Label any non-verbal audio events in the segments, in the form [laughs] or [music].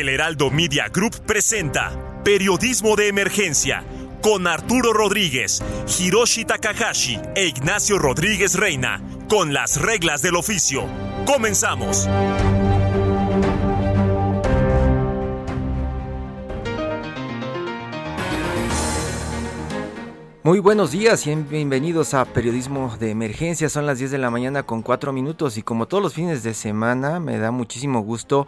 El Heraldo Media Group presenta Periodismo de Emergencia con Arturo Rodríguez, Hiroshi Takahashi e Ignacio Rodríguez Reina, con las reglas del oficio. Comenzamos. Muy buenos días y bienvenidos a Periodismo de Emergencia. Son las 10 de la mañana con 4 minutos y como todos los fines de semana me da muchísimo gusto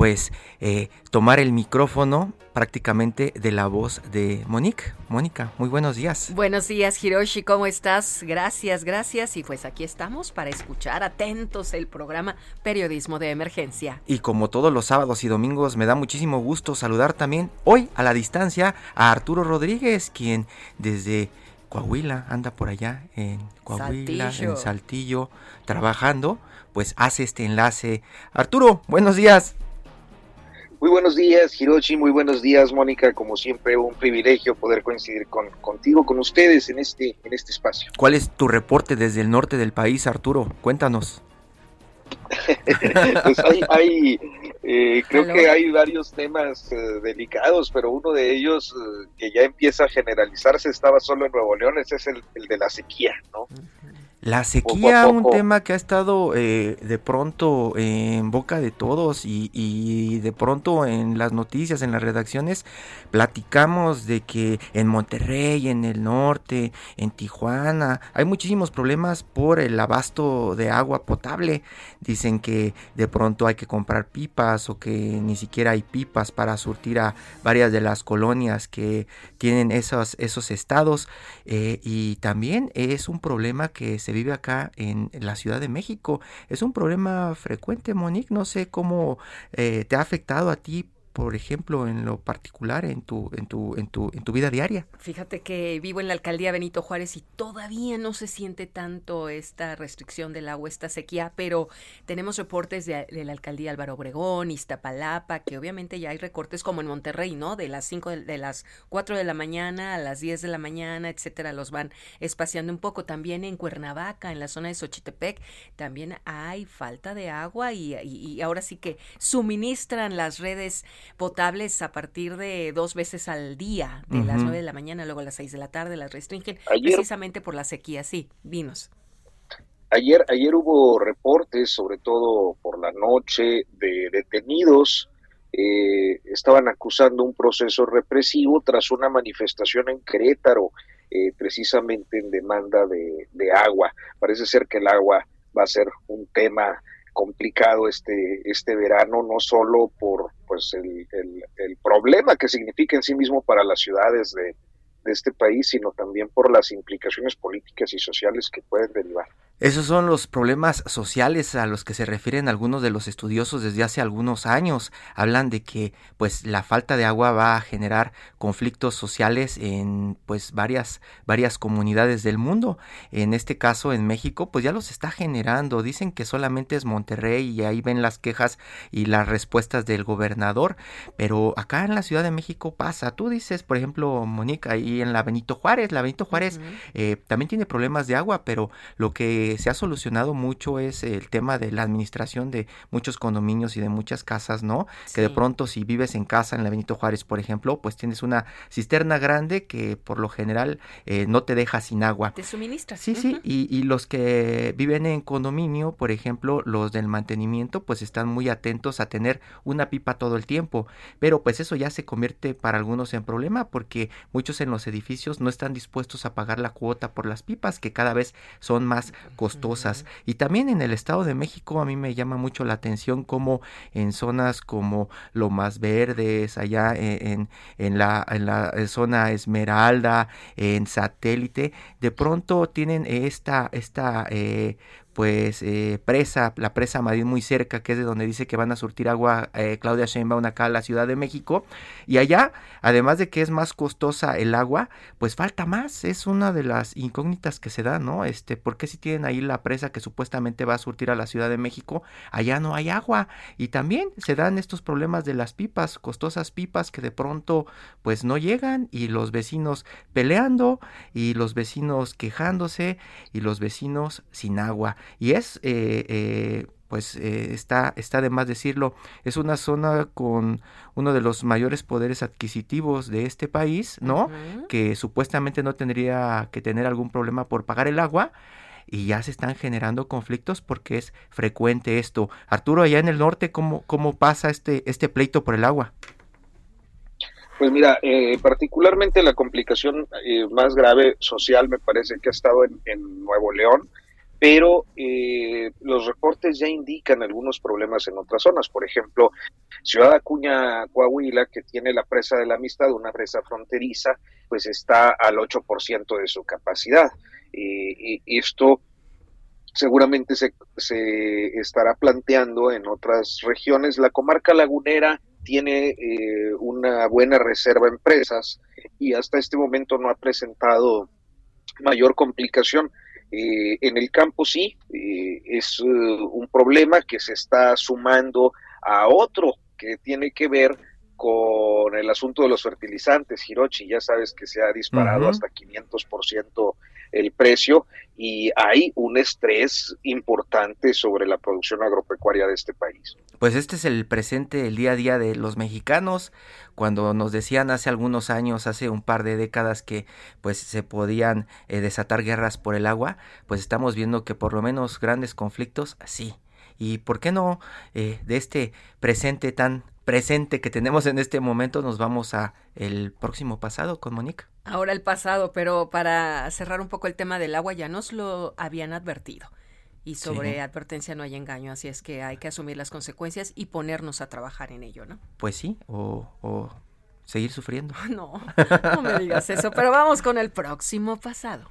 pues eh, tomar el micrófono prácticamente de la voz de Monique. Mónica, muy buenos días. Buenos días Hiroshi, ¿cómo estás? Gracias, gracias y pues aquí estamos para escuchar atentos el programa Periodismo de Emergencia. Y como todos los sábados y domingos me da muchísimo gusto saludar también hoy a la distancia a Arturo Rodríguez, quien desde Coahuila, anda por allá en Coahuila, en Saltillo, trabajando, pues hace este enlace. Arturo, buenos días. Muy buenos días, Hiroshi, muy buenos días, Mónica. Como siempre, un privilegio poder coincidir con, contigo, con ustedes en este, en este espacio. ¿Cuál es tu reporte desde el norte del país, Arturo? Cuéntanos. [laughs] pues hay, eh, creo que hay varios temas eh, delicados, pero uno de ellos eh, que ya empieza a generalizarse estaba solo en Nuevo León, ese es el, el de la sequía, ¿no? La sequía, un tema que ha estado eh, de pronto en boca de todos y, de pronto en las noticias, en las redacciones, platicamos de que en Monterrey, en el norte, en Tijuana, hay muchísimos problemas por el abasto de agua potable. Dicen que de pronto hay que comprar pipas o que ni siquiera hay pipas para surtir a varias de las colonias que tienen esos, esos estados. Eh, y también es un problema que se vive acá en, la Ciudad de México. Es un problema frecuente, Monique. No sé cómo eh, te ha afectado a ti por ejemplo, en lo particular en tu, en tu, en tu, en tu vida diaria? Fíjate que vivo en la alcaldía Benito Juárez y todavía no se siente tanto esta restricción del agua, esta sequía, pero tenemos reportes de, la alcaldía Álvaro Obregón, Iztapalapa, que obviamente ya hay recortes como en Monterrey, ¿no? De las 5 de, las 4 de la mañana a las 10 de la mañana, etcétera, los van espaciando un poco. También en Cuernavaca, en la zona de Xochitepec, también hay falta de agua y, y ahora sí que suministran las redes potables a partir de dos veces al día, de las nueve de la mañana, luego a las seis de la tarde, las restringen precisamente por la sequía. Sí, vinos. Ayer, ayer hubo reportes, sobre todo por la noche, de detenidos. Eh, estaban acusando un proceso represivo tras una manifestación en Querétaro, eh, precisamente en demanda de, de agua. Parece ser que el agua va a ser un tema complicado este, este verano, no solo por pues el, el, problema que significa en sí mismo para las ciudades de, de este país, sino también por las implicaciones políticas y sociales que pueden derivar. Esos son los problemas sociales a los que se refieren algunos de los estudiosos desde hace algunos años. Hablan de que pues la falta de agua va a generar conflictos sociales en pues varias varias comunidades del mundo. En este caso en México pues ya los está generando. Dicen que solamente es Monterrey y ahí ven las quejas y las respuestas del gobernador, pero acá en la Ciudad de México pasa. Tú dices, por ejemplo, Mónica, ahí en la Benito Juárez, la Benito Juárez eh, también tiene problemas de agua, pero lo que se ha solucionado mucho es el tema de la administración de muchos condominios y de muchas casas, ¿no? Que de pronto si vives en casa en la Benito Juárez, por ejemplo, pues tienes una cisterna grande que por lo general eh, no te deja sin agua. Te suministra. Sí, sí, y, y los que viven en condominio, por ejemplo, los del mantenimiento, pues están muy atentos a tener una pipa todo el tiempo, pero pues eso ya se convierte para algunos en problema porque muchos en los edificios no están dispuestos a pagar la cuota por las pipas que cada vez son más costosas. Y también en el Estado de México a mí me llama mucho la atención como en zonas como Lomas Verdes, allá en, en, la, en la zona Esmeralda, en Satélite, de pronto tienen esta, esta eh, pues eh, presa, la presa Madrid muy cerca, que es de donde dice que van a surtir agua eh, Claudia Sheinbaum acá a la Ciudad de México. Y allá, además de que es más costosa el agua, pues falta más. Es una de las incógnitas que se da, ¿no? Este, porque si tienen ahí la presa que supuestamente va a surtir a la Ciudad de México, allá no hay agua. Y también se dan estos problemas de las pipas, costosas pipas que de pronto pues no llegan y los vecinos peleando y los vecinos quejándose y los vecinos sin agua. Y es, eh, eh, pues eh, está, está de más decirlo, es una zona con uno de los mayores poderes adquisitivos de este país, ¿no? Que supuestamente no tendría que tener algún problema por pagar el agua y ya se están generando conflictos porque es frecuente esto. Arturo, allá en el norte, ¿cómo, cómo pasa este, este pleito por el agua? Pues mira, eh, particularmente la complicación eh, más grave social me parece que ha estado en, en Nuevo León, pero eh, los reportes ya indican algunos problemas en otras zonas. Por ejemplo, Ciudad Acuña, Coahuila, que tiene la presa de la amistad, una presa fronteriza, pues está al 8% de su capacidad. y esto seguramente se, se, estará planteando en otras regiones. La comarca lagunera tiene eh, una buena reserva de empresas y hasta este momento no ha presentado mayor complicación. Eh, en el campo sí, eh, es uh, un problema que se está sumando a otro que tiene que ver con el asunto de los fertilizantes, Hirochi, ya sabes que se ha disparado uh -huh. hasta 500% el precio y hay un estrés importante sobre la producción agropecuaria de este país. Pues este es el presente, el día a día de los mexicanos, cuando nos decían hace algunos años, hace un par de décadas que pues se podían eh, desatar guerras por el agua, pues estamos viendo que por lo menos grandes conflictos sí. Y por qué no eh, de este presente tan presente que tenemos en este momento nos vamos a el próximo pasado con Monique. Ahora el pasado, pero para cerrar un poco el tema del agua ya nos lo habían advertido y sobre sí. advertencia no hay engaño, así es que hay que asumir las consecuencias y ponernos a trabajar en ello, ¿no? Pues sí, o, o seguir sufriendo. [laughs] No, no me digas eso, pero vamos con el próximo pasado.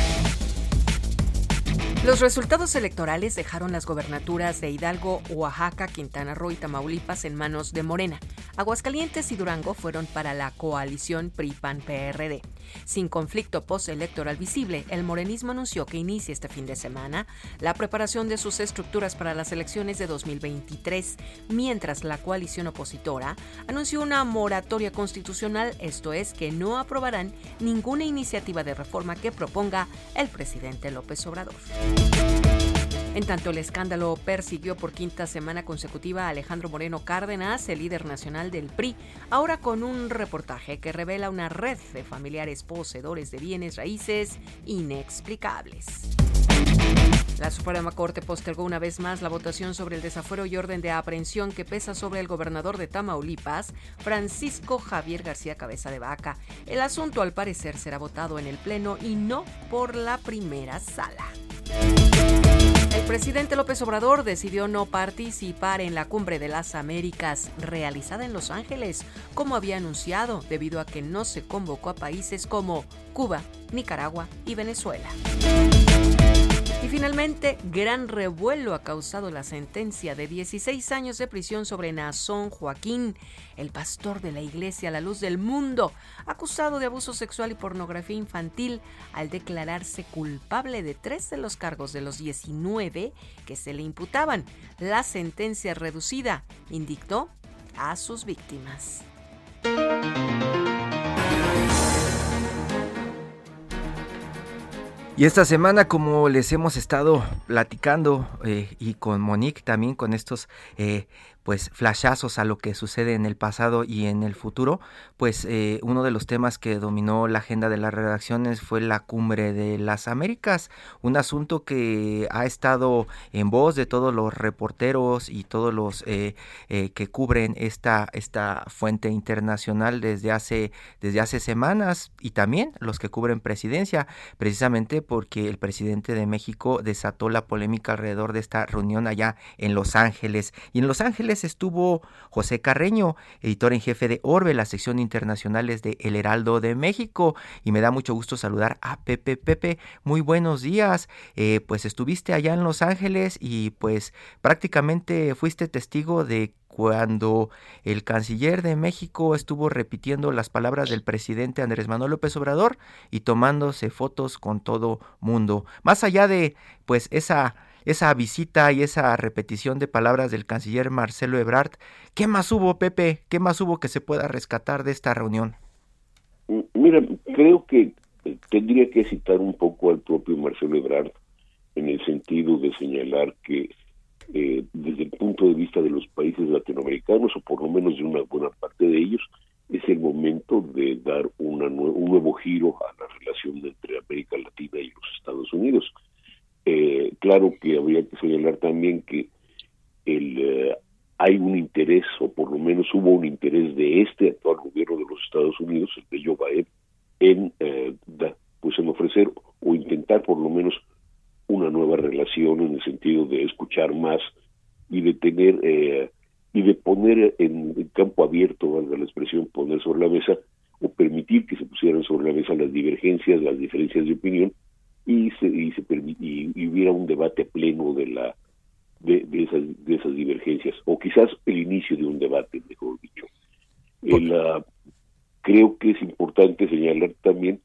Los resultados electorales dejaron las gobernaturas de Hidalgo, Oaxaca, Quintana Roo y Tamaulipas en manos de Morena. Aguascalientes y Durango fueron para la coalición PRI-PAN-PRD. Sin conflicto postelectoral visible, el morenismo anunció que inicia este fin de semana la preparación de sus estructuras para las elecciones de 2023, mientras la coalición opositora anunció una moratoria constitucional, esto es, que no aprobarán ninguna iniciativa de reforma que proponga el presidente López Obrador. En tanto, el escándalo persiguió por quinta semana consecutiva a Alejandro Moreno Cárdenas, el líder nacional del PRI, ahora con un reportaje que revela una red de familiares poseedores de bienes raíces inexplicables. La Suprema Corte postergó una vez más la votación sobre el desafuero y orden de aprehensión que pesa sobre el gobernador de Tamaulipas, Francisco Javier García Cabeza de Vaca. El asunto al parecer será votado en el Pleno y no por la primera sala. El presidente López Obrador decidió no participar en la Cumbre de las Américas realizada en Los Ángeles, como había anunciado, debido a que no se convocó a países como Cuba, Nicaragua y Venezuela. Y finalmente, gran revuelo ha causado la sentencia de 16 años de prisión sobre Nazón Joaquín, el pastor de la Iglesia la Luz del Mundo, acusado de abuso sexual y pornografía infantil al declararse culpable de tres de los cargos de los 19 que se le imputaban. La sentencia reducida indignó a sus víctimas. Y esta semana, como les hemos estado platicando, eh, y con Monique también, con estos eh, pues flashazos a lo que sucede en el pasado y en el futuro, pues eh, uno de los temas que dominó la agenda de las redacciones fue la cumbre de las Américas, un asunto que ha estado en voz de todos los reporteros y todos los eh, eh, que cubren esta, esta fuente internacional desde hace, desde hace semanas y también los que cubren presidencia, precisamente porque el presidente de México desató la polémica alrededor de esta reunión allá en Los Ángeles. Y en Los Ángeles estuvo José Carreño, editor en jefe de Orbe, la sección internacionales de El Heraldo de México. Y me da mucho gusto saludar a Pepe. Pepe, muy buenos días. Eh, pues estuviste allá en Los Ángeles y pues prácticamente fuiste testigo de cuando el canciller de México estuvo repitiendo las palabras del presidente Andrés Manuel López Obrador y tomándose fotos con todo mundo. Más allá de pues esa esa visita y esa repetición de palabras del canciller Marcelo Ebrard, ¿qué más hubo, Pepe? ¿Qué más hubo que se pueda rescatar de esta reunión? Mira, creo que tendría que citar un poco al propio Marcelo Ebrard en el sentido de señalar que eh, desde el punto de vista de los países latinoamericanos, o por lo menos de una buena parte de ellos, es el momento de dar una un nuevo giro a la relación entre América Latina y los Estados Unidos. Eh, claro que habría que señalar también que el, eh, hay un interés, o por lo menos hubo un interés de este actual gobierno de los Estados Unidos, el de Joe Biden, en, pues en ofrecer o intentar por lo menos una nueva relación en el sentido de escuchar más y de tener eh, y de poner en, campo abierto, valga la expresión, poner sobre la mesa o permitir que se pusieran sobre la mesa las divergencias, las diferencias de opinión y se y se y, hubiera un debate pleno de la de, esas de esas divergencias o quizás el inicio de un debate, mejor dicho. El, uh, creo que es importante señalar también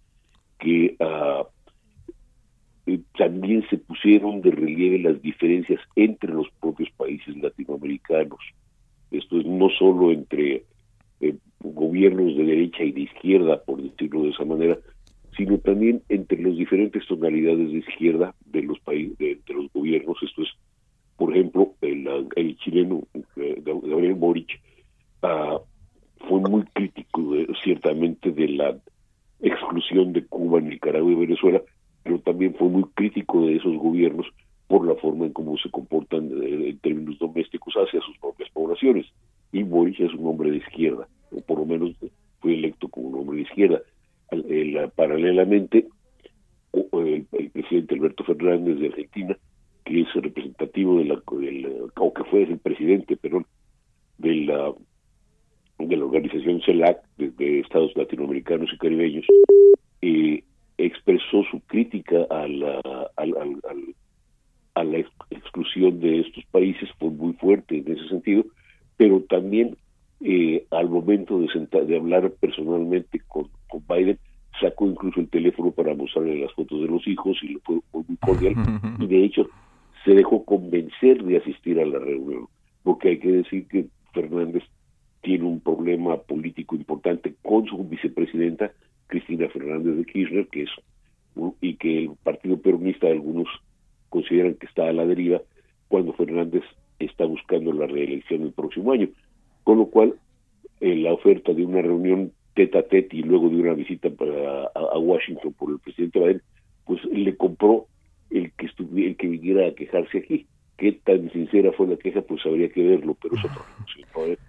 que uh, eh, también se pusieron de relieve las diferencias entre los propios países latinoamericanos. Esto es no solo entre eh, gobiernos de derecha y de izquierda, por decirlo de esa manera, sino también entre las diferentes tonalidades de izquierda de los países, de, los gobiernos. Esto es, por ejemplo, el, el chileno eh, Gabriel Boric uh, fue muy crítico ciertamente de la exclusión de Cuba, Nicaragua y Venezuela, pero también fue muy crítico de esos gobiernos por la forma en cómo se comportan eh, en términos domésticos hacia sus propias poblaciones. Y Boris es un hombre de izquierda, o por lo menos fue electo como un hombre de izquierda. Paralelamente, el, presidente Alberto Fernández de Argentina, que es representativo de la, o que fue el presidente, perdón, de la de la organización CELAC de, Estados Latinoamericanos y Caribeños, eh, expresó su crítica a la, a exclusión de estos países, fue muy fuerte en ese sentido, pero también eh, al momento de, sentar, de hablar personalmente con Biden, sacó incluso el teléfono para mostrarle las fotos de los hijos y lo fue, muy cordial [laughs] y de hecho se dejó convencer de asistir a la reunión porque hay que decir que Fernández tiene un problema político importante con su vicepresidenta Cristina Fernández de Kirchner, que es y que el Partido Peronista algunos consideran que está a la deriva cuando Fernández está buscando la reelección el próximo año. Con lo cual, eh, la oferta de una reunión tete a tete y luego de una visita para, a, Washington por el presidente Biden, pues le compró el que estuviera, el que viniera a quejarse aquí. Qué tan sincera fue la queja, pues habría que verlo, pero es otro,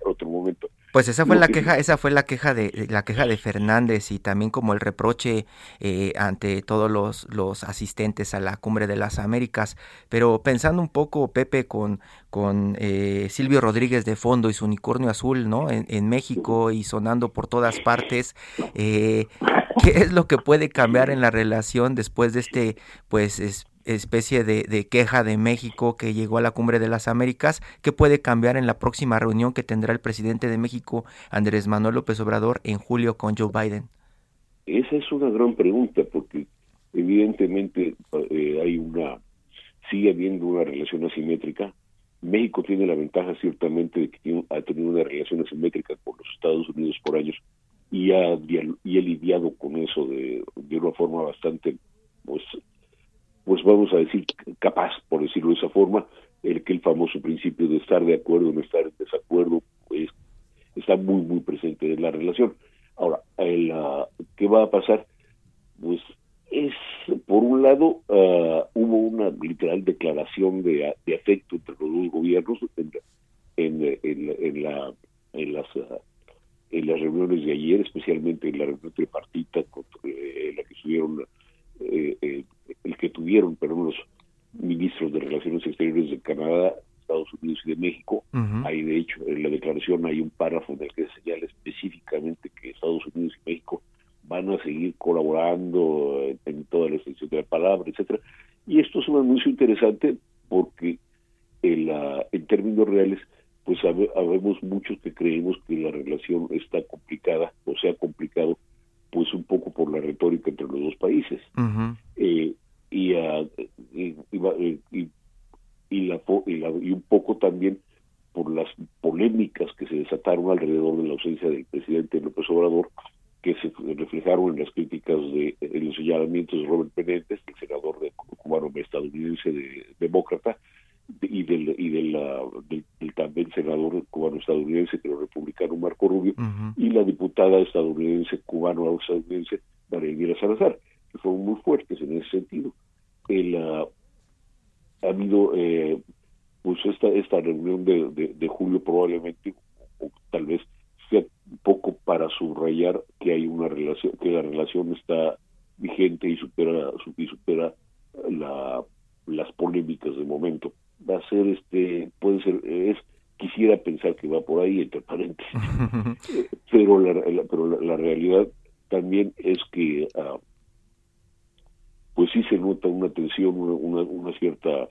otro momento. Pues esa fue la queja, esa fue la queja de la queja de Fernández y también como el reproche eh, ante todos los, los asistentes a la cumbre de las Américas. Pero pensando un poco, Pepe, con, con eh, Silvio Rodríguez de fondo y su unicornio azul, ¿no? En, en México y sonando por todas partes, eh, ¿qué es lo que puede cambiar en la relación después de este, pues, es, especie de, queja de México que llegó a la cumbre de las Américas, ¿qué puede cambiar en la próxima reunión que tendrá el presidente de México, Andrés Manuel López Obrador, en julio con Joe Biden? Esa es una gran pregunta, porque evidentemente eh, hay una, sigue habiendo una relación asimétrica. México tiene la ventaja ciertamente de que ha tenido una relación asimétrica con los Estados Unidos por años y ha, y ha lidiado con eso de, de una forma bastante pues pues vamos a decir capaz, por decirlo de esa forma, el que el famoso principio de estar de acuerdo, no estar en desacuerdo, pues está muy, muy presente en la relación. Ahora, el, ¿qué va a pasar? Pues es, por un lado, uh, hubo una literal declaración de, de, afecto entre los dos gobiernos en, en, en, la, en, las, uh, en las reuniones de ayer, especialmente en la reunión tripartita, con, eh, la que estuvieron, eh, eh, el que tuvieron, perdón, los ministros de Relaciones Exteriores de Canadá, Estados Unidos y de México. Hay, de hecho, en la declaración hay un párrafo en el que se señala específicamente que Estados Unidos y México van a seguir colaborando en, toda la extensión de la palabra, etcétera. Y esto es un anuncio interesante porque en, en términos reales, pues habemos muchos que creemos que la relación está complicada o se ha complicado pues un poco por la retórica entre los dos países. eh, y, uh, y, y, y, la, y, un poco también por las polémicas que se desataron alrededor de la ausencia del presidente López Obrador, que se reflejaron en las críticas de en los señalamientos de Robert Benítez, el senador de, cubano estadounidense de, demócrata, y del y del, del, también senador cubano estadounidense que republicano Marco Rubio y la diputada estadounidense cubano estadounidense María Salazar que fueron muy fuertes en ese sentido. El ha habido eh, pues esta esta reunión de, de, de julio probablemente o tal vez sea un poco para subrayar que hay una relación que la relación está vigente y supera y supera la, las polémicas de momento va a ser este puede ser es quisiera pensar que va por ahí entre paréntesis. [laughs] Pero la, pero la, realidad también es que uh, pues sí se nota una tensión una, una cierta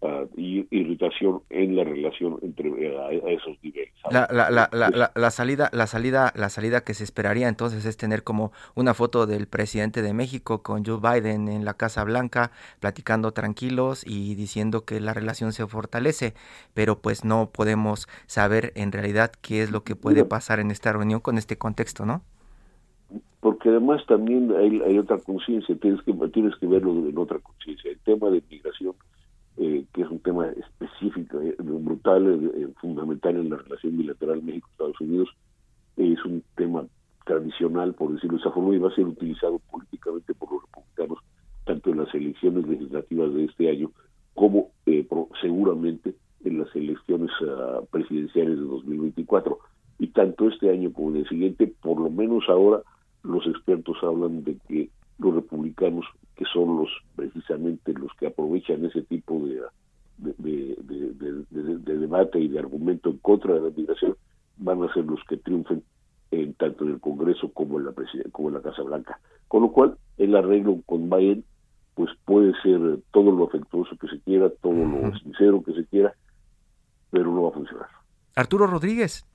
uh, irritación en la relación entre uh, a, esos niveles. La, la, la, la, la, salida, la salida, la salida que se esperaría entonces es tener como una foto del presidente de México con Joe Biden en la Casa Blanca platicando tranquilos y diciendo que la relación se fortalece, pero pues no podemos saber en realidad qué es lo que puede pasar en esta reunión con este contexto, ¿no? porque además también hay, hay otra conciencia, tienes que tienes que verlo en otra conciencia. El tema de migración eh, que es un tema específico, eh, brutal, eh, fundamental en la relación bilateral México-Estados Unidos, es un tema tradicional, por decirlo de esa forma, y va a ser utilizado políticamente por los republicanos, tanto en las elecciones legislativas de este año como seguramente en las elecciones uh, presidenciales de 2024. Y tanto este año como en el siguiente, por lo menos ahora, los expertos hablan de que los republicanos que son los precisamente los que aprovechan ese tipo de, de, debate y de argumento en contra de la migración, van a ser los que triunfen en, tanto en el Congreso como en la como en la Casa Blanca. Con lo cual, el arreglo con Biden pues puede ser todo lo afectuoso que se quiera, todo lo sincero que se quiera, pero no va a funcionar. Arturo Rodríguez.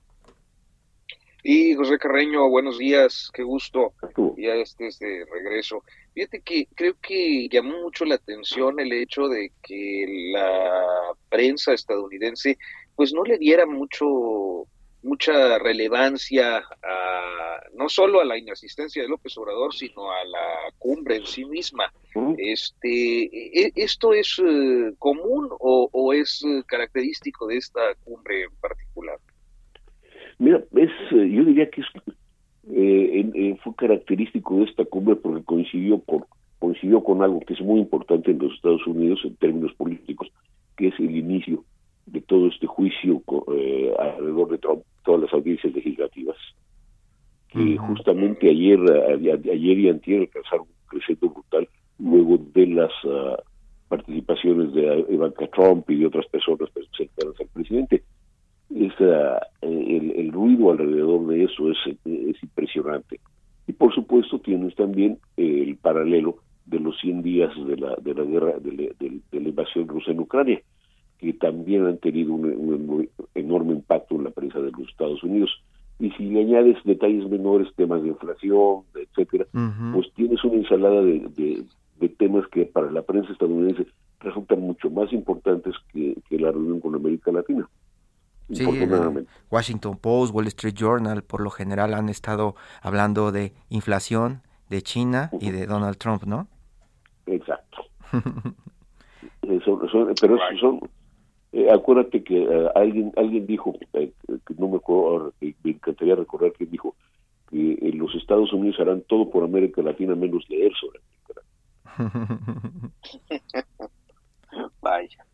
Y José Carreño, buenos días, qué gusto. Ya estés de regreso. Fíjate que creo que llamó mucho la atención el hecho de que la prensa estadounidense pues no le diera mucho mucha relevancia a, no solo a la inasistencia de López Obrador, sino a la cumbre en sí misma. Este, e, ¿Esto es eh, común o, o es eh, característico de esta cumbre en? Mira, es, eh, yo diría que es, eh, eh, fue característico de esta cumbre porque coincidió con, coincidió con algo que es muy importante en los Estados Unidos en términos políticos, que es el inicio de todo este juicio alrededor de Trump, todas las audiencias legislativas, que justamente ayer, ayer y antier alcanzaron un crecimiento brutal luego de las ah, participaciones de Ivanka Trump y de otras personas cercanas al presidente esa, el, el, ruido alrededor de eso es, es impresionante. Y por supuesto tienes también el paralelo de los 100 días de la, de la guerra, de, la invasión rusa en Ucrania, que también han tenido un, enorme impacto en la prensa de los Estados Unidos. Y si le añades detalles menores, temas de inflación, etcétera, pues tienes una ensalada de, de, temas que para la prensa estadounidense resultan mucho más importantes que, que la reunión con América Latina. Sí, Washington Post, Wall Street Journal, por lo general han estado hablando de inflación, de China y de Donald Trump, ¿no? Exacto. [laughs] pero son, Eh, acuérdate que eh, alguien alguien dijo, que no me acuerdo, me encantaría recordar que dijo que los Estados Unidos harán todo por América Latina menos leer sobre América Latina. [laughs] [laughs] Vaya.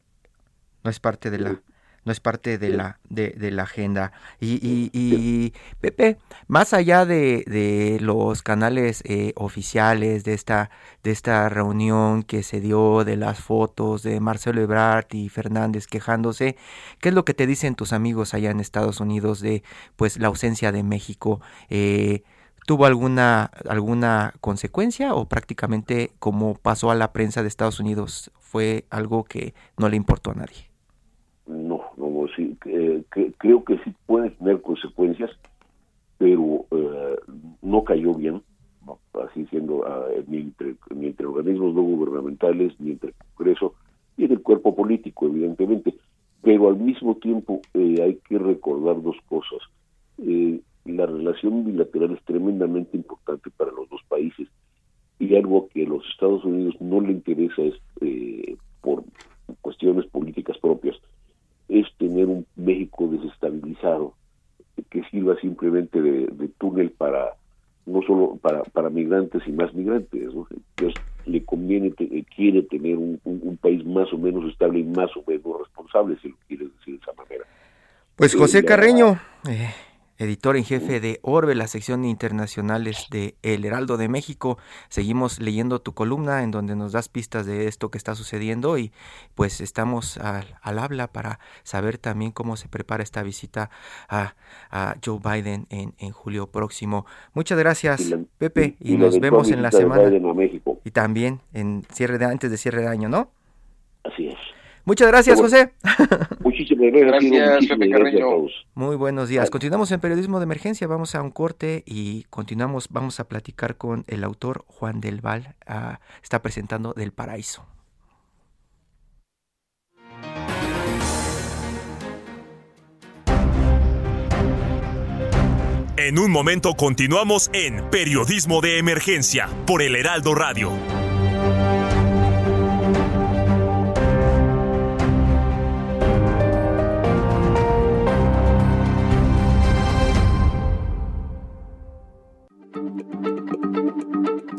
No es parte de la no es parte de la, de, la agenda. Y, y, Pepe, más allá de, de los canales eh, oficiales de esta, de esta reunión que se dio, de las fotos de Marcelo Ebrard y Fernández quejándose, ¿qué es lo que te dicen tus amigos allá en Estados Unidos de pues la ausencia de México? Eh, ¿Tuvo alguna, alguna consecuencia o prácticamente como pasó a la prensa de Estados Unidos fue algo que no le importó a nadie? No, sí, creo que sí puede tener consecuencias, pero eh, no cayó bien, así siendo ah, ni, entre, organismos no gubernamentales, ni entre el Congreso, y en el cuerpo político, evidentemente. Pero al mismo tiempo eh, hay que recordar dos cosas. Eh, la relación bilateral es tremendamente importante para los dos países y algo que a los Estados Unidos no le interesa es por cuestiones políticas propias es tener un México desestabilizado que sirva simplemente de, túnel para no solo para, para migrantes y más migrantes. Entonces le conviene, eh, quiere tener un, país más o menos estable y más o menos responsable, si lo quiere decir de esa manera. Pues José Carreño, eh, editor en jefe de Orbe, la sección de internacionales de El Heraldo de México. Seguimos leyendo tu columna en donde nos das pistas de esto que está sucediendo y pues estamos al, habla para saber también cómo se prepara esta visita a, Joe Biden en, en, julio próximo. Muchas gracias, Pepe, y, nos vemos en la semana. Y también en cierre de antes de cierre de año, ¿no? Así es. Muchas gracias, José. Muchísimas gracias. Muy buenos días. Continuamos en periodismo de emergencia. Vamos a un corte y continuamos. Vamos a platicar con el autor Juan del Val. Ah, está presentando Del Paraíso. En un momento continuamos en Periodismo de Emergencia por el Heraldo Radio.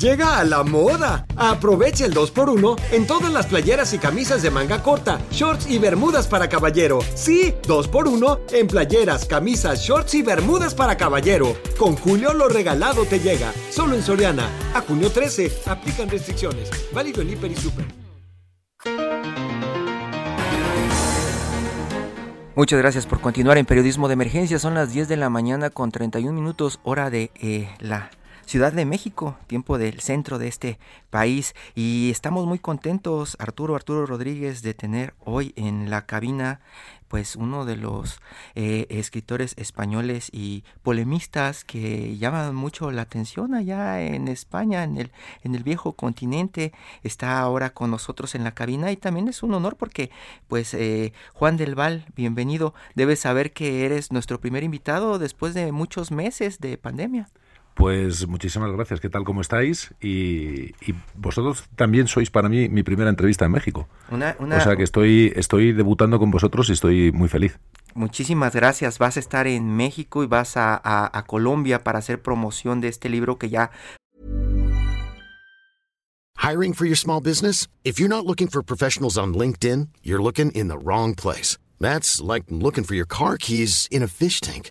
Llega a la moda. Aprovecha el 2x1 en todas las playeras y camisas de manga corta, shorts y bermudas para caballero. Sí, 2x1 en playeras, camisas, shorts y bermudas para caballero. Con Julio lo regalado te llega. Solo en Soriana. A junio 13. Aplican restricciones. Válido en Hiper y Super. Muchas gracias por continuar en Periodismo de Emergencia. Son las 10 de la mañana con 31 minutos hora de eh, la Ciudad de México, tiempo del centro de este país. Y estamos muy contentos, Arturo, Arturo Rodríguez, de tener hoy en la cabina pues uno de los eh, escritores españoles y polemistas que llaman mucho la atención allá en España, en el, en el viejo continente, está ahora con nosotros en la cabina y también es un honor porque pues eh, Juan del Val, bienvenido, debes saber que eres nuestro primer invitado después de muchos meses de pandemia. Pues muchísimas gracias. ¿Qué tal? ¿Cómo estáis? Y, vosotros también sois para mí mi primera entrevista en México. O sea que estoy, estoy debutando con vosotros y estoy muy feliz. Muchísimas gracias. Vas a estar en México y vas a, a, a Colombia para hacer promoción de este libro que ya... Hiring for your small business? If you're not looking for professionals on LinkedIn, you're looking in the wrong place. That's like looking for your car keys in a fish tank.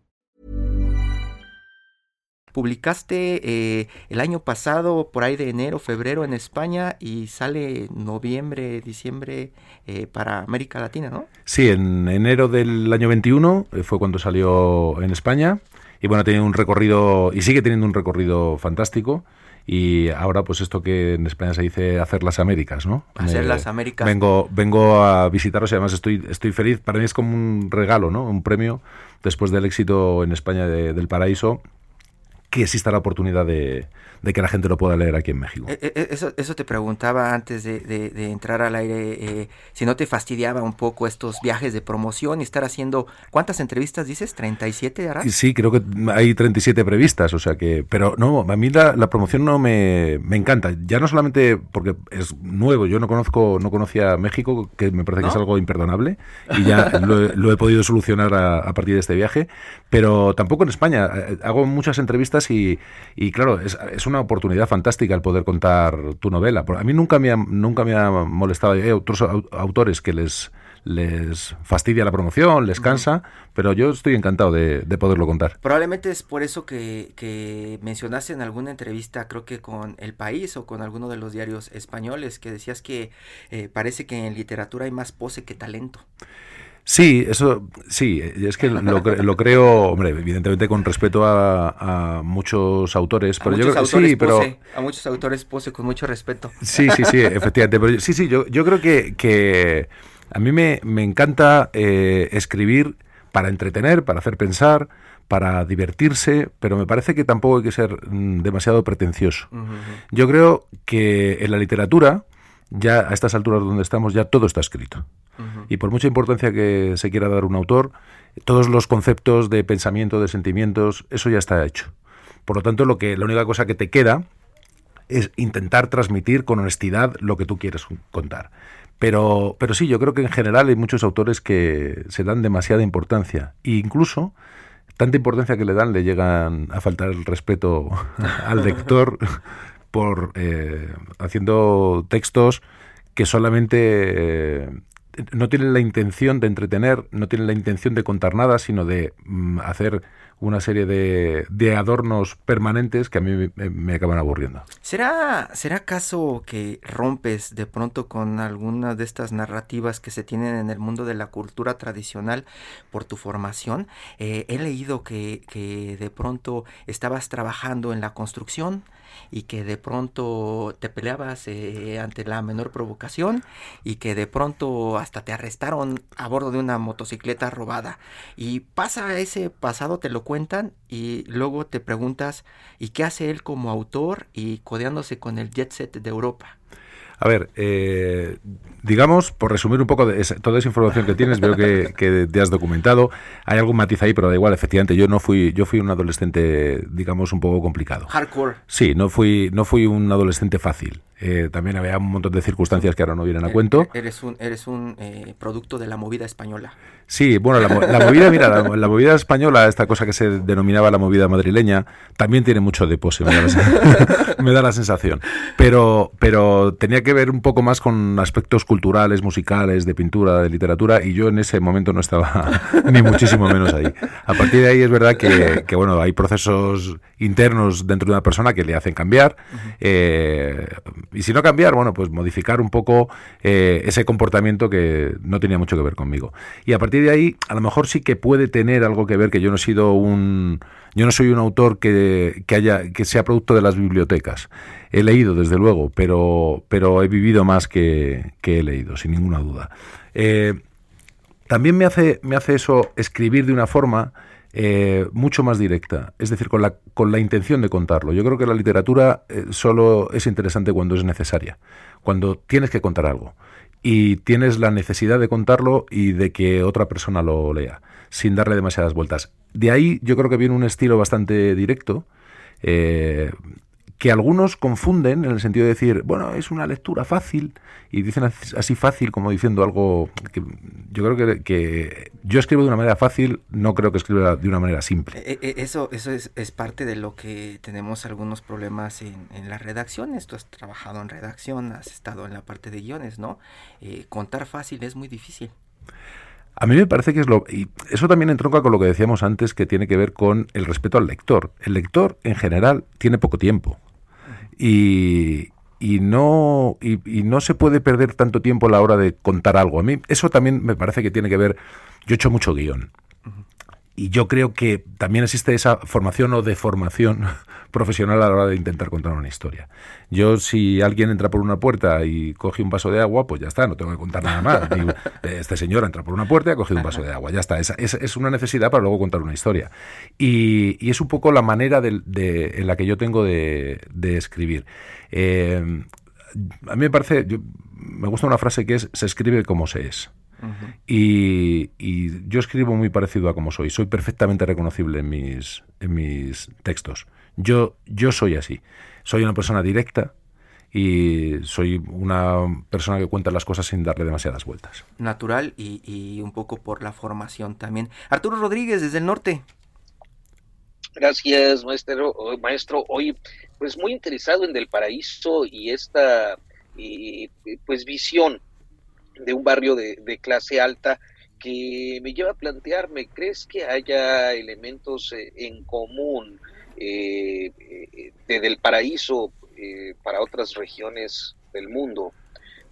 Publicaste eh, el año pasado, por ahí de enero, febrero en España y sale noviembre, diciembre eh, para América Latina, ¿no? Sí, en enero del año 21 eh, fue cuando salió en España y bueno, tiene un recorrido y sigue teniendo un recorrido fantástico y ahora pues esto que en España se dice hacer las Américas, ¿no? Hacer las Américas. Vengo, vengo a visitaros y además estoy, estoy feliz. Para mí es como un regalo, ¿no? Un premio después del éxito en España del Paraíso que exista la oportunidad de, de que la gente lo pueda leer aquí en México. Eh, eh, eso, eso te preguntaba antes de, entrar al aire, eh, si no te fastidiaba un poco estos viajes de promoción y estar haciendo, ¿cuántas entrevistas dices? ¿37 harás? Sí, creo que hay 37 previstas, o sea que, pero no, a mí la, promoción no me, me, encanta, ya no solamente porque es nuevo, yo no conozco, no conocía México, que me parece que es algo imperdonable, y ya [laughs] lo, he podido solucionar a, partir de este viaje, pero tampoco en España, hago muchas entrevistas y, y claro, es, es una oportunidad fantástica el poder contar tu novela. A mí nunca me ha, nunca me ha molestado. Hay otros autores que les, les fastidia la promoción, les cansa, pero yo estoy encantado de, poderlo contar. Probablemente es por eso que, que, mencionaste en alguna entrevista, creo que con El País o con alguno de los diarios españoles, que decías que eh, parece que en literatura hay más pose que talento. Sí, eso sí, es que lo, lo creo, hombre, evidentemente con respeto a, muchos autores, pero yo creo sí, pero a muchos autores pose con mucho respeto. Sí, sí, sí, [laughs] efectivamente, pero sí, sí, yo, yo creo que, que a mí me, me encanta eh, escribir para entretener, para hacer pensar, para divertirse, pero me parece que tampoco hay que ser mm, demasiado pretencioso. Yo creo que en la literatura, ya a estas alturas donde estamos, ya todo está escrito. Y por mucha importancia que se quiera dar un autor, todos los conceptos de pensamiento, de sentimientos, eso ya está hecho. Por lo tanto, lo que, la única cosa que te queda es intentar transmitir con honestidad lo que tú quieres contar. Pero, pero sí, yo creo que en general hay muchos autores que se dan demasiada importancia. E incluso tanta importancia que le dan le llegan a faltar el respeto [laughs] al lector [laughs] por eh, haciendo textos que solamente eh, no tienen la intención de entretener, no tienen la intención de contar nada, sino de mm, hacer una serie de, de, adornos permanentes que a mí me, acaban aburriendo. ¿Será, ¿Será acaso que rompes de pronto con algunas de estas narrativas que se tienen en el mundo de la cultura tradicional por tu formación? Eh, he leído que, que de pronto estabas trabajando en la construcción, y que de pronto te peleabas eh, ante la menor provocación y que de pronto hasta te arrestaron a bordo de una motocicleta robada. Y pasa ese pasado, te lo cuentan y luego te preguntas, ¿y qué hace él como autor y codeándose con el jet set de Europa? A ver, eh, digamos, por resumir un poco de toda esa información que tienes, veo [laughs] que, te has documentado. Hay algún matiz ahí, pero da igual. Efectivamente, yo no fui, yo fui un adolescente, digamos, un poco complicado. Hardcore. Sí, no fui, no fui un adolescente fácil. Eh, también había un montón de circunstancias que ahora no vienen a eh, cuento. Eres un, eres un producto de la movida española. Sí, bueno, la, movida, mira, la, movida española, esta cosa que se denominaba la movida madrileña, también tiene mucho de pose, me da la, [laughs] me da la sensación. Pero, pero tenía que ver un poco más con aspectos culturales, musicales, de pintura, de literatura, y yo en ese momento no estaba [laughs] ni muchísimo menos ahí. A partir de ahí es verdad que, que bueno, hay procesos internos dentro de una persona que le hacen cambiar, eh, y si no cambiar, bueno, pues modificar un poco eh, ese comportamiento que no tenía mucho que ver conmigo. Y a partir de ahí, a lo mejor sí que puede tener algo que ver que yo no he sido un yo no soy un autor que, que, haya, que sea producto de las bibliotecas. He leído, desde luego, pero, pero he vivido más que, que he leído, sin ninguna duda. Eh, también me hace, me hace eso escribir de una forma eh, mucho más directa, es decir, con la, con la intención de contarlo. Yo creo que la literatura eh, solo es interesante cuando es necesaria, cuando tienes que contar algo y tienes la necesidad de contarlo y de que otra persona lo lea, sin darle demasiadas vueltas. De ahí yo creo que viene un estilo bastante directo, eh, que algunos confunden en el sentido de decir, bueno, es una lectura fácil, y dicen así fácil como diciendo algo que yo creo que, que yo escribo de una manera fácil, no creo que escriba de una manera simple. Eh, eh, eso eso es, es, parte de lo que tenemos algunos problemas en, en las redacciones. Tú has trabajado en redacción, has estado en la parte de guiones, ¿no? Eh, contar fácil es muy difícil. A mí me parece que es lo... Y eso también entronca con lo que decíamos antes, que tiene que ver con el respeto al lector. El lector, en general, tiene poco tiempo. Y, y no, y, no se puede perder tanto tiempo a la hora de contar algo. A mí eso también me parece que tiene que ver... Yo he hecho mucho guion. Y yo creo que también existe esa formación o deformación [laughs] profesional a la hora de intentar contar una historia. Yo, si alguien entra por una puerta y coge un vaso de agua, pues ya está, no tengo que contar nada más. [laughs] este señor entra por una puerta y ha cogido un vaso de agua, ya está. Es, es, una necesidad para luego contar una historia. Y, es un poco la manera de, en la que yo tengo de, escribir. Eh, a mí me parece, me gusta una frase que es, se escribe como se es. Y, y, yo escribo muy parecido a como soy. Soy perfectamente reconocible en mis, en mis textos. Yo, yo soy así. Soy una persona directa y soy una persona que cuenta las cosas sin darle demasiadas vueltas. Natural y, un poco por la formación también. Arturo Rodríguez, desde el norte. Gracias, maestro. Maestro, hoy, pues muy interesado en Del Paraíso y esta, pues visión de un barrio de, de clase alta que me lleva a plantearme, ¿crees que haya elementos eh, en común eh, desde el paraíso eh, para otras regiones del mundo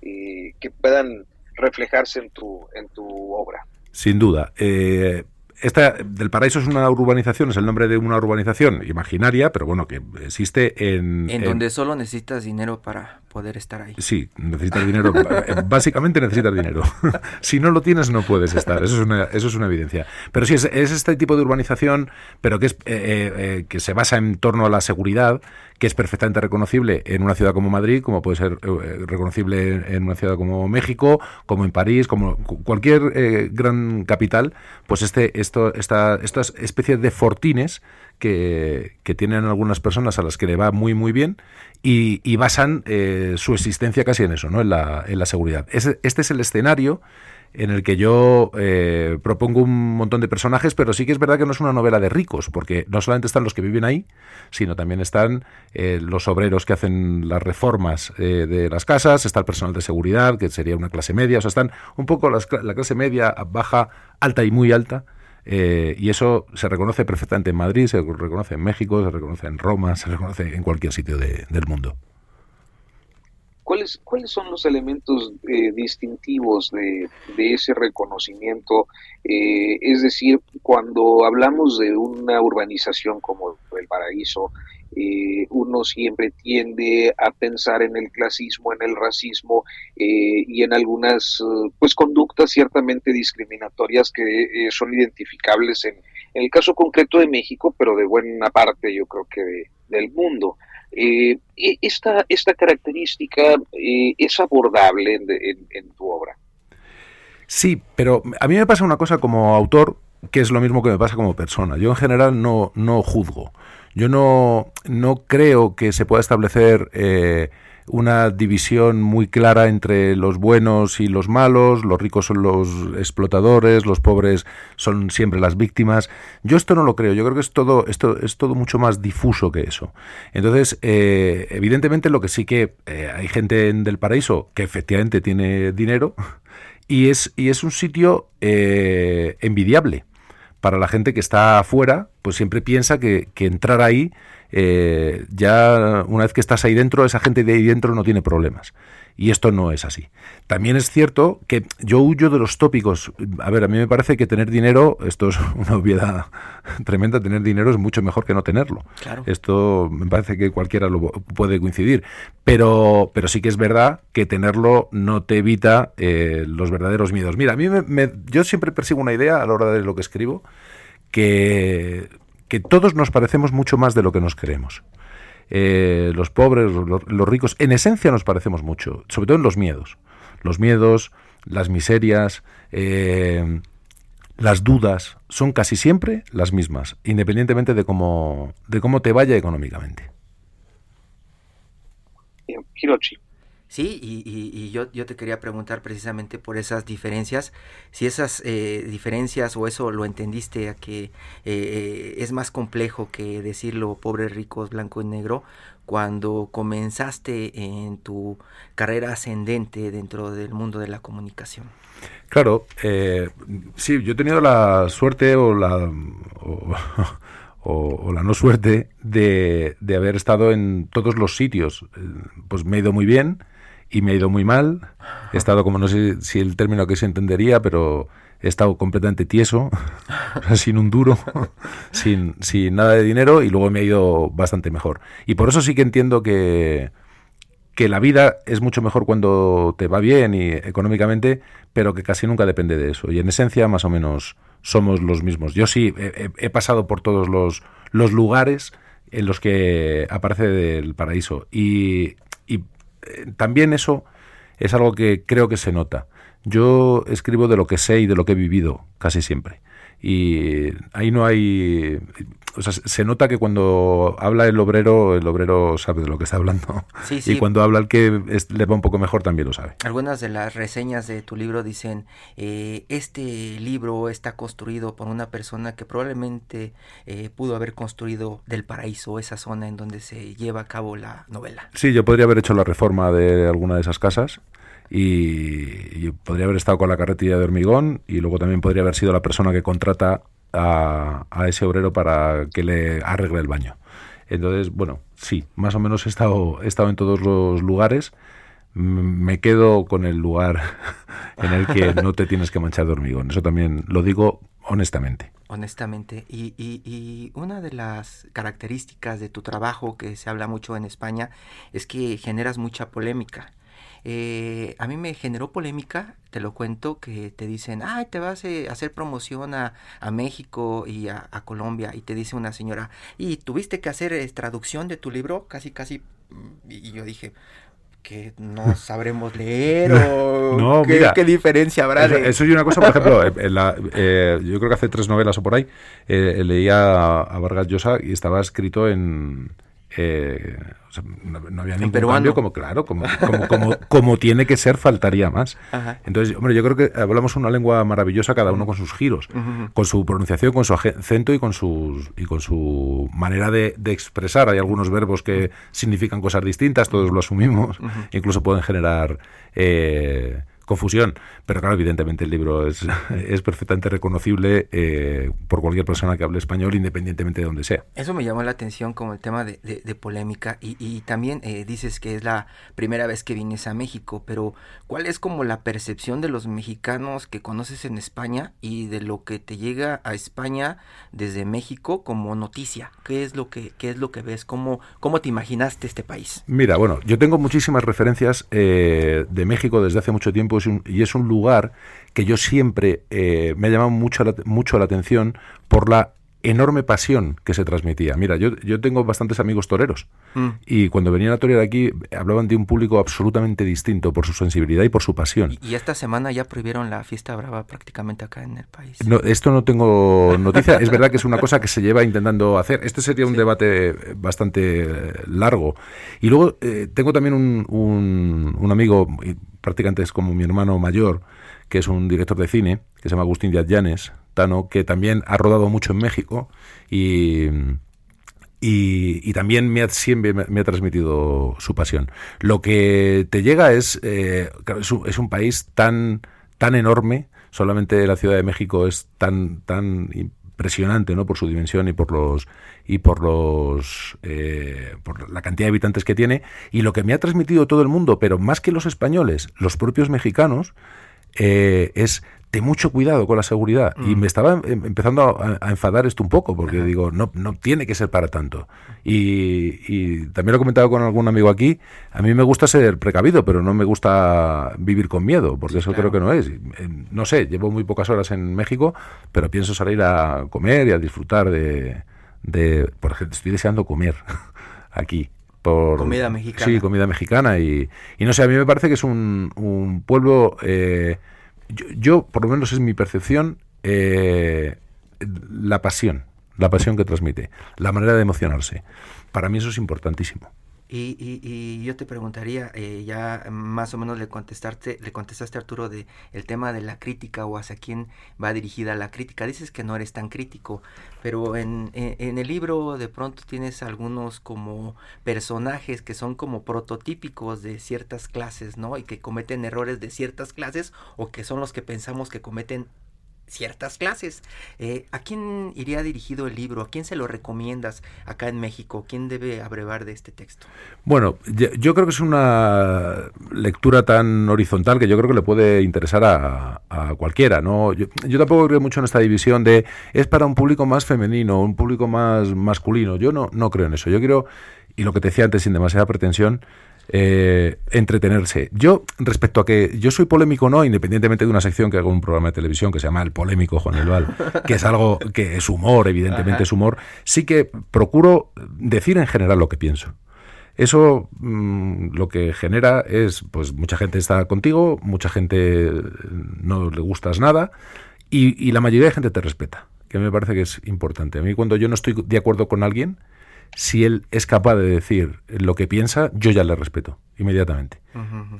eh, que puedan reflejarse en tu, en tu obra. Sin duda. Eh, esta del Paraíso es una urbanización, es el nombre de una urbanización imaginaria, pero bueno, que existe en... En, donde solo necesitas dinero para poder estar ahí. Sí, necesitas dinero. Eh, [laughs] básicamente necesitas dinero. [laughs] si no lo tienes, no puedes estar. Eso es una, eso es una evidencia. Pero sí, es, este tipo de urbanización, pero que, es, eh, eh, que se basa en torno a la seguridad, que es perfectamente reconocible en una ciudad como Madrid, como puede ser reconocible en una ciudad como México, como en París, como cualquier gran capital, pues este, esto, esta, estas especies de fortines que, tienen algunas personas a las que le va muy muy bien y, basan eh, su existencia casi en eso, ¿no? en, la, en la seguridad. este es el escenario en el que yo eh, propongo un montón de personajes, pero sí que es verdad que no es una novela de ricos, porque no solamente están los que viven ahí, sino también están eh, los obreros que hacen las reformas de las casas, está el personal de seguridad, que sería una clase media, o sea, están un poco la clase media, baja, alta y muy alta, eh, y eso se reconoce perfectamente en Madrid, se reconoce en México, se reconoce en Roma, se reconoce en cualquier sitio del mundo. ¿Cuáles, ¿Cuáles son los elementos eh, distintivos de, ese reconocimiento? Eh, es decir, cuando hablamos de una urbanización como el Paraíso, eh, uno siempre tiende a pensar en el clasismo, en el racismo eh, y en algunas eh, pues conductas ciertamente discriminatorias que son identificables en, el caso concreto de México, pero de buena parte yo creo que del mundo. E, esta, esta característica es abordable en, tu obra. Sí, pero a mí me pasa una cosa como autor que es lo mismo que me pasa como persona. Yo en general no, no juzgo. Yo no, no creo que se pueda establecer eh, una división muy clara entre los buenos y los malos, los ricos son los explotadores, los pobres son siempre las víctimas. Yo esto no lo creo, yo creo que es todo, esto es todo mucho más difuso que eso. Entonces, eh, evidentemente lo que sí que eh, hay gente en Del Paraíso que efectivamente tiene dinero y es, y es un sitio envidiable para la gente que está afuera, pues siempre piensa que, que entrar ahí, eh, ya una vez que estás ahí dentro, esa gente de ahí dentro no tiene problemas. Y esto no es así. También es cierto que yo huyo de los tópicos. A ver, a mí me parece que tener dinero, esto es [laughs] una obviedad tremenda, tener dinero es mucho mejor que no tenerlo. Esto me parece que cualquiera lo puede coincidir. Pero, pero sí que es verdad que tenerlo no te evita eh, los verdaderos miedos. Mira, a mí me, yo siempre persigo una idea a la hora de lo que escribo, que, que todos nos parecemos mucho más de lo que nos creemos. Eh, los pobres, los, ricos, en esencia nos parecemos mucho, sobre todo en los miedos. Los miedos, las miserias, eh, las dudas, son casi siempre las mismas, independientemente de cómo, de cómo te vaya económicamente. Hirochi. Sí, y, yo, yo, te quería preguntar precisamente por esas diferencias, si esas eh, diferencias o eso lo entendiste a que eh, eh, es más complejo que decirlo pobres, ricos, blanco y negro, cuando comenzaste en tu carrera ascendente dentro del mundo de la comunicación. Claro, sí, yo he tenido la suerte o la... [laughs] O, la no suerte de, de, haber estado en todos los sitios. Pues me he ido muy bien, y me ha ido muy mal. He estado como no sé si el término que se entendería, pero he estado completamente tieso, [laughs] sin un duro, [laughs] sin, sin nada de dinero y luego me ha ido bastante mejor. Y por eso sí que entiendo que, que la vida es mucho mejor cuando te va bien y económicamente, pero que casi nunca depende de eso. Y en esencia más o menos somos los mismos. Yo sí he, pasado por todos los, los lugares en los que aparece el paraíso y también eso es algo que creo que se nota. Yo escribo de lo que sé y de lo que he vivido casi siempre y ahí no hay o sea, se nota que cuando habla el obrero, el obrero sabe de lo que está hablando. [laughs] Y cuando habla el que le va un poco mejor también lo sabe. Algunas de las reseñas de tu libro dicen, eh, este libro está construido por una persona que probablemente eh, pudo haber construido del paraíso, esa zona en donde se lleva a cabo la novela. Sí, yo podría haber hecho la reforma de alguna de esas casas y, podría haber estado con la carretilla de hormigón y luego también podría haber sido la persona que contrata a, ese obrero para que le arregle el baño. Entonces, bueno, sí, más o menos he estado, he estado en todos los lugares. Me quedo con el lugar [laughs] en el que no te tienes que manchar de hormigón. Eso también lo digo honestamente. Honestamente. Y, y, y, una de las características de tu trabajo que se habla mucho en España es que generas mucha polémica. Eh, a mí me generó polémica, te lo cuento, que te dicen, ay, te vas eh, a hacer promoción a, México y a, Colombia, y te dice una señora, y tuviste que hacer eh, traducción de tu libro, casi, casi, mm, y yo dije, que no sabremos leer [laughs] o no, ¿qué, diferencia habrá eso, eso, es una cosa por ejemplo yo creo que hace tres novelas o por ahí leía a Vargas Llosa y estaba escrito en eh, no, había ningún cambio, como claro, como, como, como, tiene que ser, faltaría más. Entonces, hombre, yo creo que hablamos una lengua maravillosa, cada uno con sus giros, con su pronunciación, con su acento y con, sus, y con su manera de, expresar. Hay algunos verbos que significan cosas distintas, todos lo asumimos, incluso pueden generar eh, confusión. Pero claro, evidentemente el libro es, [laughs] es perfectamente reconocible eh, por cualquier persona que hable español, independientemente de donde sea. Eso me llamó la atención como el tema de, polémica y, y también eh, dices que es la primera vez que vienes a México, pero ¿cuál es como la percepción de los mexicanos que conoces en España y de lo que te llega a España desde México como noticia? ¿Qué es lo que, qué es lo que ves? ¿Cómo, ¿Cómo te imaginaste este país? Mira, bueno, yo tengo muchísimas referencias eh, de México desde hace mucho tiempo y es un lugar que yo siempre eh, me ha llamado mucho la, mucho la atención por la enorme pasión que se transmitía. Mira, yo, yo tengo bastantes amigos toreros mm. y cuando venían a torear aquí hablaban de un público absolutamente distinto por su sensibilidad y por su pasión. Y, esta semana ya prohibieron la fiesta brava prácticamente acá en el país. No, esto no tengo noticia. es verdad que es una cosa que se lleva intentando hacer. Este sería un debate bastante largo. Y luego eh, tengo también un, un, un amigo, prácticamente es como mi hermano mayor, que es un director de cine, que se llama Agustín Díaz Llanes, Tano, que también ha rodado mucho en México y, y, también me ha, siempre me ha transmitido su pasión. Lo que te llega es, eh, es, un, país tan, tan enorme, solamente la Ciudad de México es tan, tan impresionante ¿no? por su dimensión y por los y por los eh, por la cantidad de habitantes que tiene y lo que me ha transmitido todo el mundo pero más que los españoles los propios mexicanos eh, es de mucho cuidado con la seguridad. Y mm. me estaba em, empezando a, enfadar esto un poco, porque digo, no, no tiene que ser para tanto. Y, también lo he comentado con algún amigo aquí, a mí me gusta ser precavido, pero no me gusta vivir con miedo, porque eso creo que no es. No sé, llevo muy pocas horas en México, pero pienso salir a comer y a disfrutar de... de por ejemplo, estoy deseando comer [laughs] aquí. Por, comida mexicana. Sí, comida mexicana. Y, y, no sé, a mí me parece que es un, un pueblo, eh, yo, por lo menos es mi percepción, eh, la pasión, la pasión que transmite, la manera de emocionarse. Para mí eso es importantísimo. Y, y, yo te preguntaría, eh, ya más o menos le contestaste, le contestaste Arturo de el tema de la crítica o hacia quién va dirigida la crítica. Dices que no eres tan crítico, pero en, en, el libro de pronto tienes algunos como personajes que son como prototípicos de ciertas clases, ¿no? Y que cometen errores de ciertas clases o que son los que pensamos que cometen ciertas clases. Eh, ¿A quién iría dirigido el libro? ¿A quién se lo recomiendas acá en México? ¿Quién debe abrevar de este texto? Bueno, yo creo que es una lectura tan horizontal que yo creo que le puede interesar a, cualquiera. ¿no? Yo, tampoco creo mucho en esta división de es para un público más femenino, un público más masculino. Yo no, no creo en eso. Yo creo, y lo que te decía antes sin demasiada pretensión, eh, entretenerse. Yo, respecto a que yo soy polémico no, independientemente de una sección que hago un programa de televisión que se llama El Polémico Juan Elval, que es algo que es humor, evidentemente es humor, sí que procuro decir en general lo que pienso. Eso mm, lo que genera es, pues mucha gente está contigo, mucha gente no le gustas nada y, y la mayoría de gente te respeta, que me parece que es importante. A mí cuando yo no estoy de acuerdo con alguien, si él es capaz de decir lo que piensa, yo ya le respeto inmediatamente.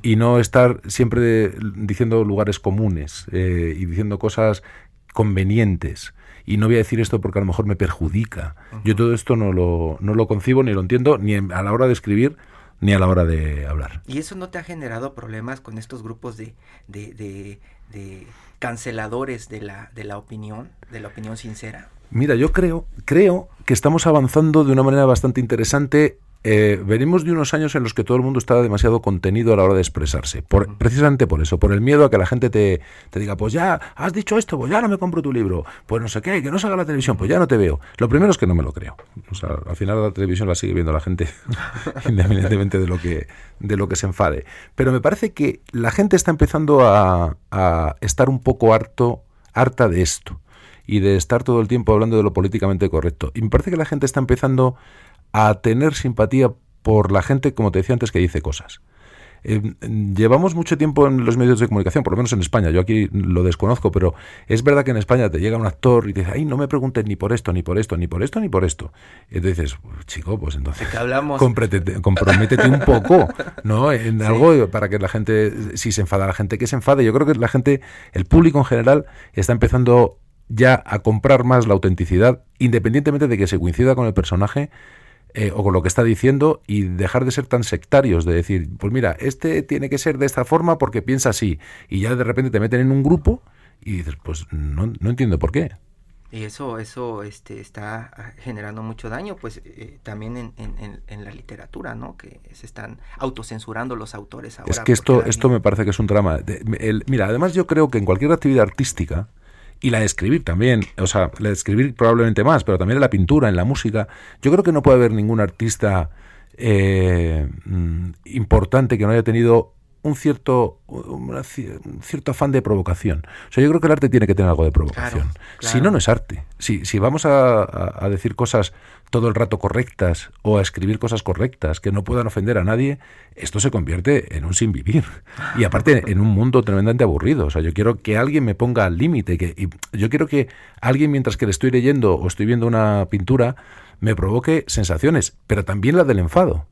Y no estar siempre diciendo lugares comunes eh, y diciendo cosas convenientes. Y no voy a decir esto porque a lo mejor me perjudica. Yo todo esto no lo, no lo concibo ni lo entiendo ni a la hora de escribir ni a la hora de hablar. ¿Y eso no te ha generado problemas con estos grupos de, de, de canceladores de la, de la opinión, de la opinión sincera? Mira, yo creo, creo que estamos avanzando de una manera bastante interesante. Eh, venimos de unos años en los que todo el mundo estaba demasiado contenido a la hora de expresarse. Por, precisamente por eso, por el miedo a que la gente te, te, diga, pues ya has dicho esto, pues ya no me compro tu libro, pues no sé qué, que no salga la televisión, pues ya no te veo. Lo primero es que no me lo creo. O sea, al final la televisión la sigue viendo la gente, [laughs] independientemente de lo que, de lo que se enfade. Pero me parece que la gente está empezando a, a estar un poco harto, harta de esto y de estar todo el tiempo hablando de lo políticamente correcto. Y me parece que la gente está empezando a tener simpatía por la gente, como te decía antes, que dice cosas. Eh, llevamos mucho tiempo en los medios de comunicación, por lo menos en España, yo aquí lo desconozco, pero es verdad que en España te llega un actor y te dice, ay, no me preguntes ni por esto, ni por esto, ni por esto, ni por esto. Y entonces dices, chico, pues entonces hablamos? comprométete un poco, ¿no? En algo para que la gente, si se enfada la gente, que se enfade. Yo creo que la gente, el público en general, está empezando ya a comprar más la autenticidad, independientemente de que se coincida con el personaje eh, o con lo que está diciendo, y dejar de ser tan sectarios, de decir, pues mira, este tiene que ser de esta forma porque piensa así, y ya de repente te meten en un grupo y dices, pues no, no entiendo por qué. Y eso, eso este, está generando mucho daño, pues eh, también en, en, en, la literatura, ¿no? Que se están autocensurando los autores ahora. Es que esto, esto me parece que es un drama. mira, además yo creo que en cualquier actividad artística, y la de escribir también, o sea, la de escribir probablemente más, pero también en la pintura, en la música. Yo creo que no puede haber ningún artista eh, mm, importante que no haya tenido un cierto, un cierto afán de provocación. O sea, yo creo que el arte tiene que tener algo de provocación. Si no, no es arte. Si, si vamos a, decir cosas todo el rato correctas o a escribir cosas correctas que no puedan ofender a nadie, esto se convierte en un sin vivir. Y aparte, en un mundo tremendamente aburrido. O sea, yo quiero que alguien me ponga al límite. Que, yo quiero que alguien, mientras que le estoy leyendo o estoy viendo una pintura, me provoque sensaciones, pero también la del enfado.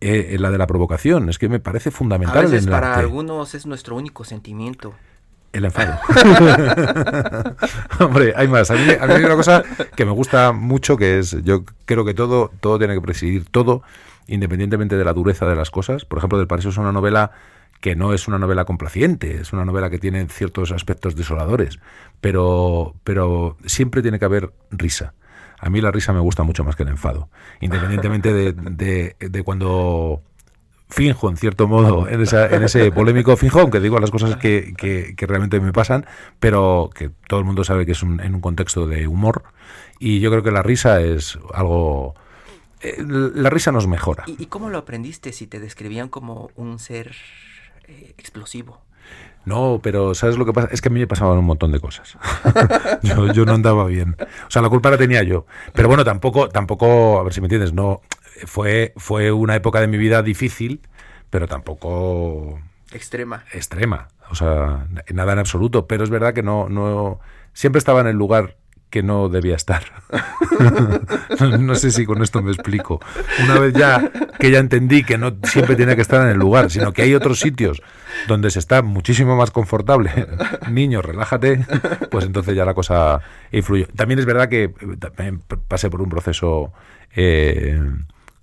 Eh, eh, la de la provocación. Es que me parece fundamental. A veces para algunos es nuestro único sentimiento. El enfado. [laughs] Hombre, hay más. A mí, hay una cosa que me gusta mucho, que es, yo creo que todo, todo tiene que presidir todo, independientemente de la dureza de las cosas. Por ejemplo, Del Paraíso es una novela que no es una novela complaciente, es una novela que tiene ciertos aspectos desoladores, pero, pero siempre tiene que haber risa. A mí la risa me gusta mucho más que el enfado, independientemente de, de, cuando finjo en cierto modo en, en ese polémico finjo, aunque digo las cosas que, que, realmente me pasan, pero que todo el mundo sabe que es un, en un contexto de humor y yo creo que la risa es algo... Eh, la risa nos mejora. ¿Y, cómo lo aprendiste si te describían como un ser eh, explosivo? No, pero ¿sabes lo que pasa? Es que a mí me pasaban un montón de cosas. [laughs] yo, no andaba bien. O sea, la culpa la tenía yo. Pero bueno, tampoco, tampoco, a ver si me entiendes, no. Fue, fue una época de mi vida difícil, pero tampoco. Extrema. Extrema. O sea, nada en absoluto. Pero es verdad que no, no. Siempre estaba en el lugar que no debía estar. [laughs] no, sé si con esto me explico. Una vez ya que ya entendí que no siempre tiene que estar en el lugar, sino que hay otros sitios donde se está muchísimo más confortable. [laughs] Niño, relájate, pues entonces ya la cosa influyó. También es verdad que también pasé por un proceso eh,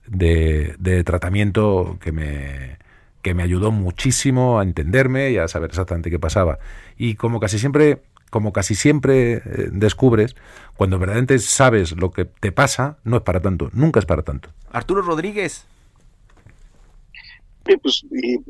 de, de tratamiento que me que me ayudó muchísimo a entenderme y a saber exactamente qué pasaba. Y como casi siempre como casi siempre eh, descubres, cuando verdaderamente sabes lo que te pasa, no es para tanto, nunca es para tanto. Arturo Rodríguez. pues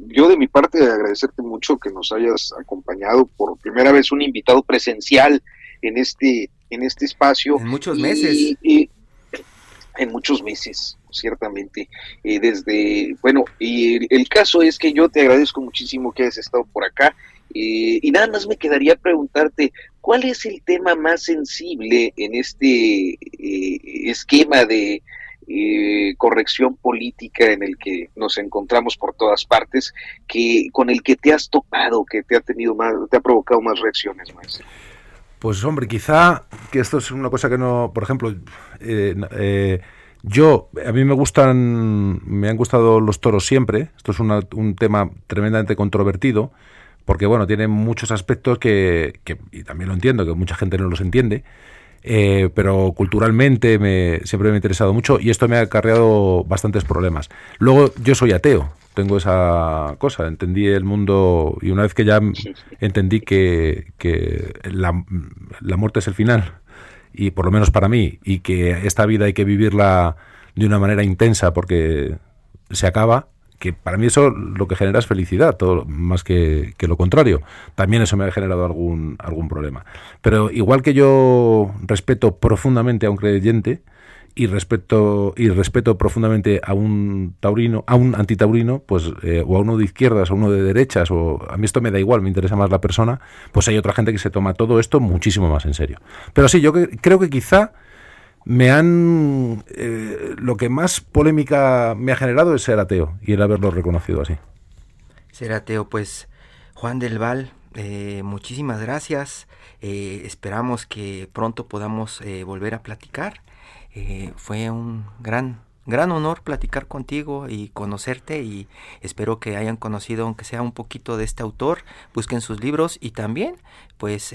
yo de mi parte agradecerte mucho que nos hayas acompañado por primera vez un invitado presencial en este en este espacio. En muchos meses. en muchos meses, ciertamente. Eh, desde, bueno, y el caso es que yo te agradezco muchísimo que hayas estado por acá eh, y nada más me quedaría preguntarte, ¿cuál es el tema más sensible en este eh, esquema de corrección política en el que nos encontramos por todas partes, que con el que te has topado, que te ha tenido más, te ha provocado más reacciones, maestro? Pues hombre, quizá que esto es una cosa que no, por ejemplo, yo, a mí me gustan, me han gustado los toros siempre. Esto es un tema tremendamente controvertido porque bueno, tiene muchos aspectos que, y también lo entiendo, que mucha gente no los entiende, eh, pero culturalmente me, siempre me ha interesado mucho y esto me ha acarreado bastantes problemas. Luego, yo soy ateo, tengo esa cosa, entendí el mundo y una vez que ya entendí que, que la, la muerte es el final, y por lo menos para mí, y que esta vida hay que vivirla de una manera intensa porque se acaba, que para mí eso lo que genera es felicidad, todo más que, lo contrario. También eso me ha generado algún, algún problema. Pero igual que yo respeto profundamente a un creyente y respeto, y respeto profundamente a un taurino, a un antitaurino, pues, eh, o a uno de izquierdas, o uno de derechas, o a mí esto me da igual, me interesa más la persona, pues hay otra gente que se toma todo esto muchísimo más en serio. Pero sí, yo creo que quizá me han... Eh, lo que más polémica me ha generado es ser ateo y el haberlo reconocido así. Ser ateo, pues Juan del Val, eh, muchísimas gracias. Eh, esperamos que pronto podamos volver a platicar. Fue un gran, gran honor platicar contigo y conocerte y espero que hayan conocido, aunque sea un poquito de este autor, busquen sus libros y también, pues,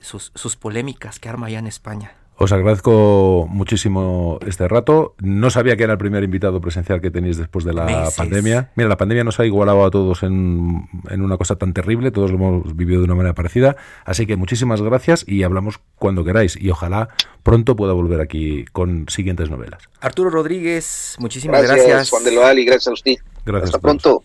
sus, sus polémicas que arma allá en España. Os agradezco muchísimo este rato. No sabía que era el primer invitado presencial que tenéis después de la pandemia. Mira, la pandemia nos ha igualado a todos en, en, una cosa tan terrible, todos lo hemos vivido de una manera parecida. Así que muchísimas gracias y hablamos cuando queráis. Y ojalá pronto pueda volver aquí con siguientes novelas. Arturo Rodríguez, muchísimas gracias. Gracias, Juan de Loal, y gracias a usted. Gracias. Hasta pronto.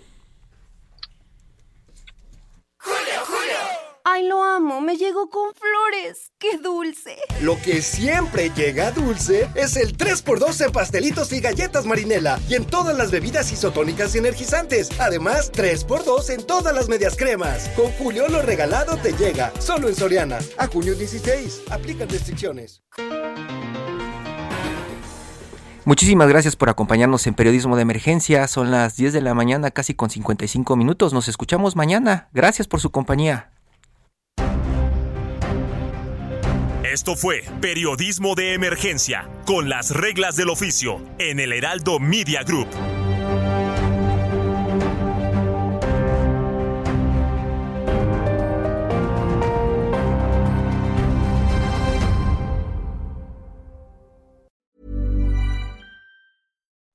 ¡Ay, lo amo! Me llegó con flores. ¡Qué dulce! Lo que siempre llega dulce es el 3x2 en pastelitos y galletas marinela y en todas las bebidas isotónicas y energizantes. Además, 3x2 en todas las medias cremas. Con Julio lo regalado te llega. Solo en Soriana. A junio 16. Aplican restricciones. Muchísimas gracias por acompañarnos en Periodismo de Emergencia. Son las 10 de la mañana, casi con 55 minutos. Nos escuchamos mañana. Gracias por su compañía. Esto fue Periodismo de Emergencia, con las reglas del oficio, en el Heraldo Media Group.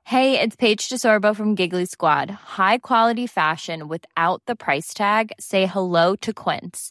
Hey, it's Paige DeSorbo from Giggly Squad. High quality fashion without the price tag. Say hello to Quince.